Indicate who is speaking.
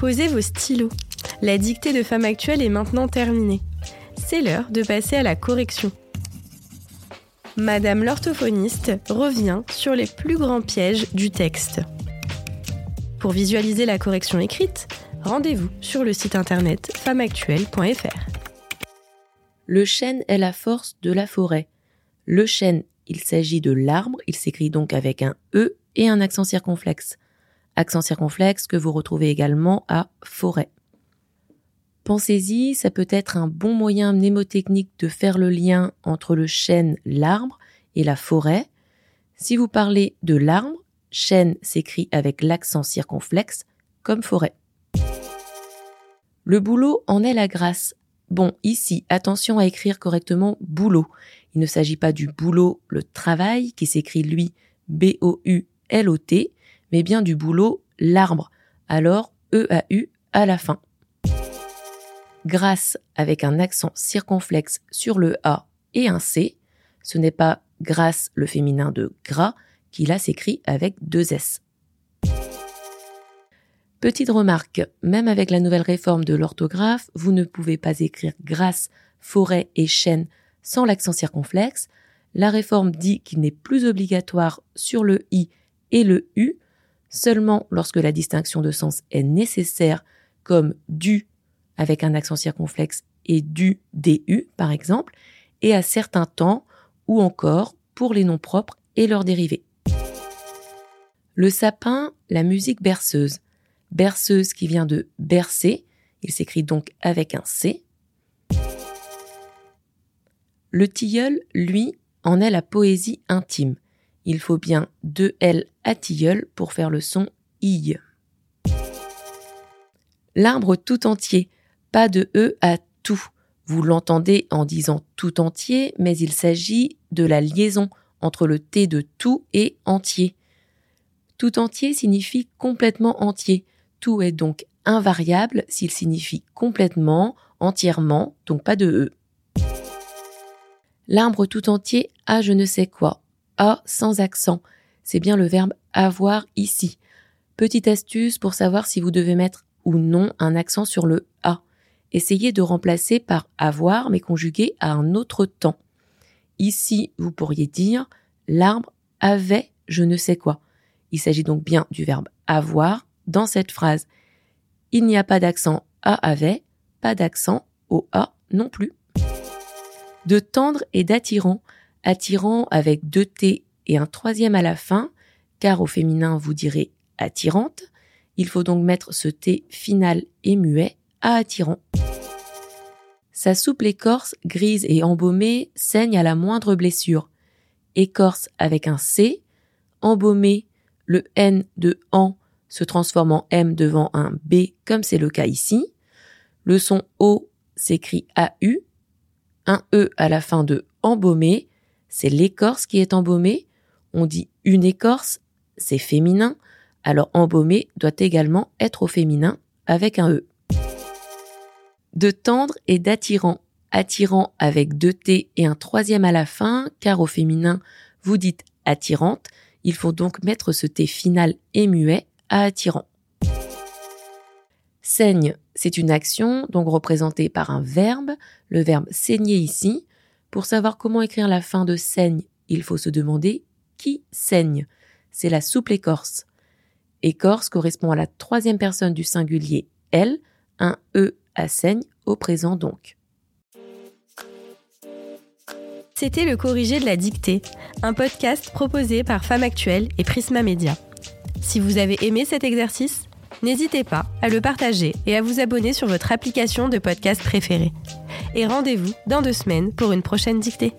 Speaker 1: Posez vos stylos. La dictée de Femme Actuelle est maintenant terminée. C'est l'heure de passer à la correction. Madame l'orthophoniste revient sur les plus grands pièges du texte. Pour visualiser la correction écrite, rendez-vous sur le site internet femmeactuelle.fr.
Speaker 2: Le chêne est la force de la forêt. Le chêne, il s'agit de l'arbre, il s'écrit donc avec un E et un accent circonflexe. Accent circonflexe que vous retrouvez également à forêt. Pensez-y, ça peut être un bon moyen mnémotechnique de faire le lien entre le chêne, l'arbre, et la forêt. Si vous parlez de l'arbre, chêne s'écrit avec l'accent circonflexe, comme forêt. Le boulot en est la grâce. Bon, ici, attention à écrire correctement boulot. Il ne s'agit pas du boulot, le travail, qui s'écrit lui B-O-U-L-O-T, mais bien du boulot, l'arbre. Alors, E-A-U à la fin grâce avec un accent circonflexe sur le A et un C. Ce n'est pas grâce le féminin de gras qui là s'écrit avec deux S. Petite remarque, même avec la nouvelle réforme de l'orthographe, vous ne pouvez pas écrire grâce, forêt et chêne sans l'accent circonflexe. La réforme dit qu'il n'est plus obligatoire sur le I et le U, seulement lorsque la distinction de sens est nécessaire, comme du avec un accent circonflexe et du DU par exemple, et à certains temps ou encore pour les noms propres et leurs dérivés. Le sapin, la musique berceuse. Berceuse qui vient de bercer, il s'écrit donc avec un C. Le tilleul, lui, en est la poésie intime. Il faut bien deux L à tilleul pour faire le son I. L'arbre tout entier, pas de E à tout. Vous l'entendez en disant tout entier, mais il s'agit de la liaison entre le T de tout et entier. Tout entier signifie complètement entier. Tout est donc invariable s'il signifie complètement, entièrement, donc pas de E. L'arbre tout entier a je ne sais quoi. A sans accent. C'est bien le verbe avoir ici. Petite astuce pour savoir si vous devez mettre ou non un accent sur le A essayez de remplacer par avoir mais conjugué à un autre temps. Ici, vous pourriez dire l'arbre avait je ne sais quoi. Il s'agit donc bien du verbe avoir dans cette phrase. Il n'y a pas d'accent à avait, pas d'accent au a non plus. De tendre et d'attirant, attirant avec deux T et un troisième à la fin, car au féminin vous direz attirante. Il faut donc mettre ce T final et muet à attirant. Sa souple écorce, grise et embaumée, saigne à la moindre blessure. Écorce avec un C, embaumé, le N de en se transforme en M devant un B comme c'est le cas ici. Le son O s'écrit AU, un E à la fin de embaumé, c'est l'écorce qui est embaumée. On dit une écorce, c'est féminin, alors embaumé doit également être au féminin avec un E de tendre et d'attirant. Attirant avec deux T et un troisième à la fin, car au féminin, vous dites attirante. Il faut donc mettre ce T final et muet à attirant. Saigne, c'est une action, donc représentée par un verbe, le verbe saigner ici. Pour savoir comment écrire la fin de saigne, il faut se demander qui saigne. C'est la souple écorce. Écorce correspond à la troisième personne du singulier elle, un E à saigne au présent donc.
Speaker 1: C'était le corrigé de la dictée, un podcast proposé par Femme Actuelle et Prisma Media. Si vous avez aimé cet exercice, n'hésitez pas à le partager et à vous abonner sur votre application de podcast préférée. Et rendez-vous dans deux semaines pour une prochaine dictée.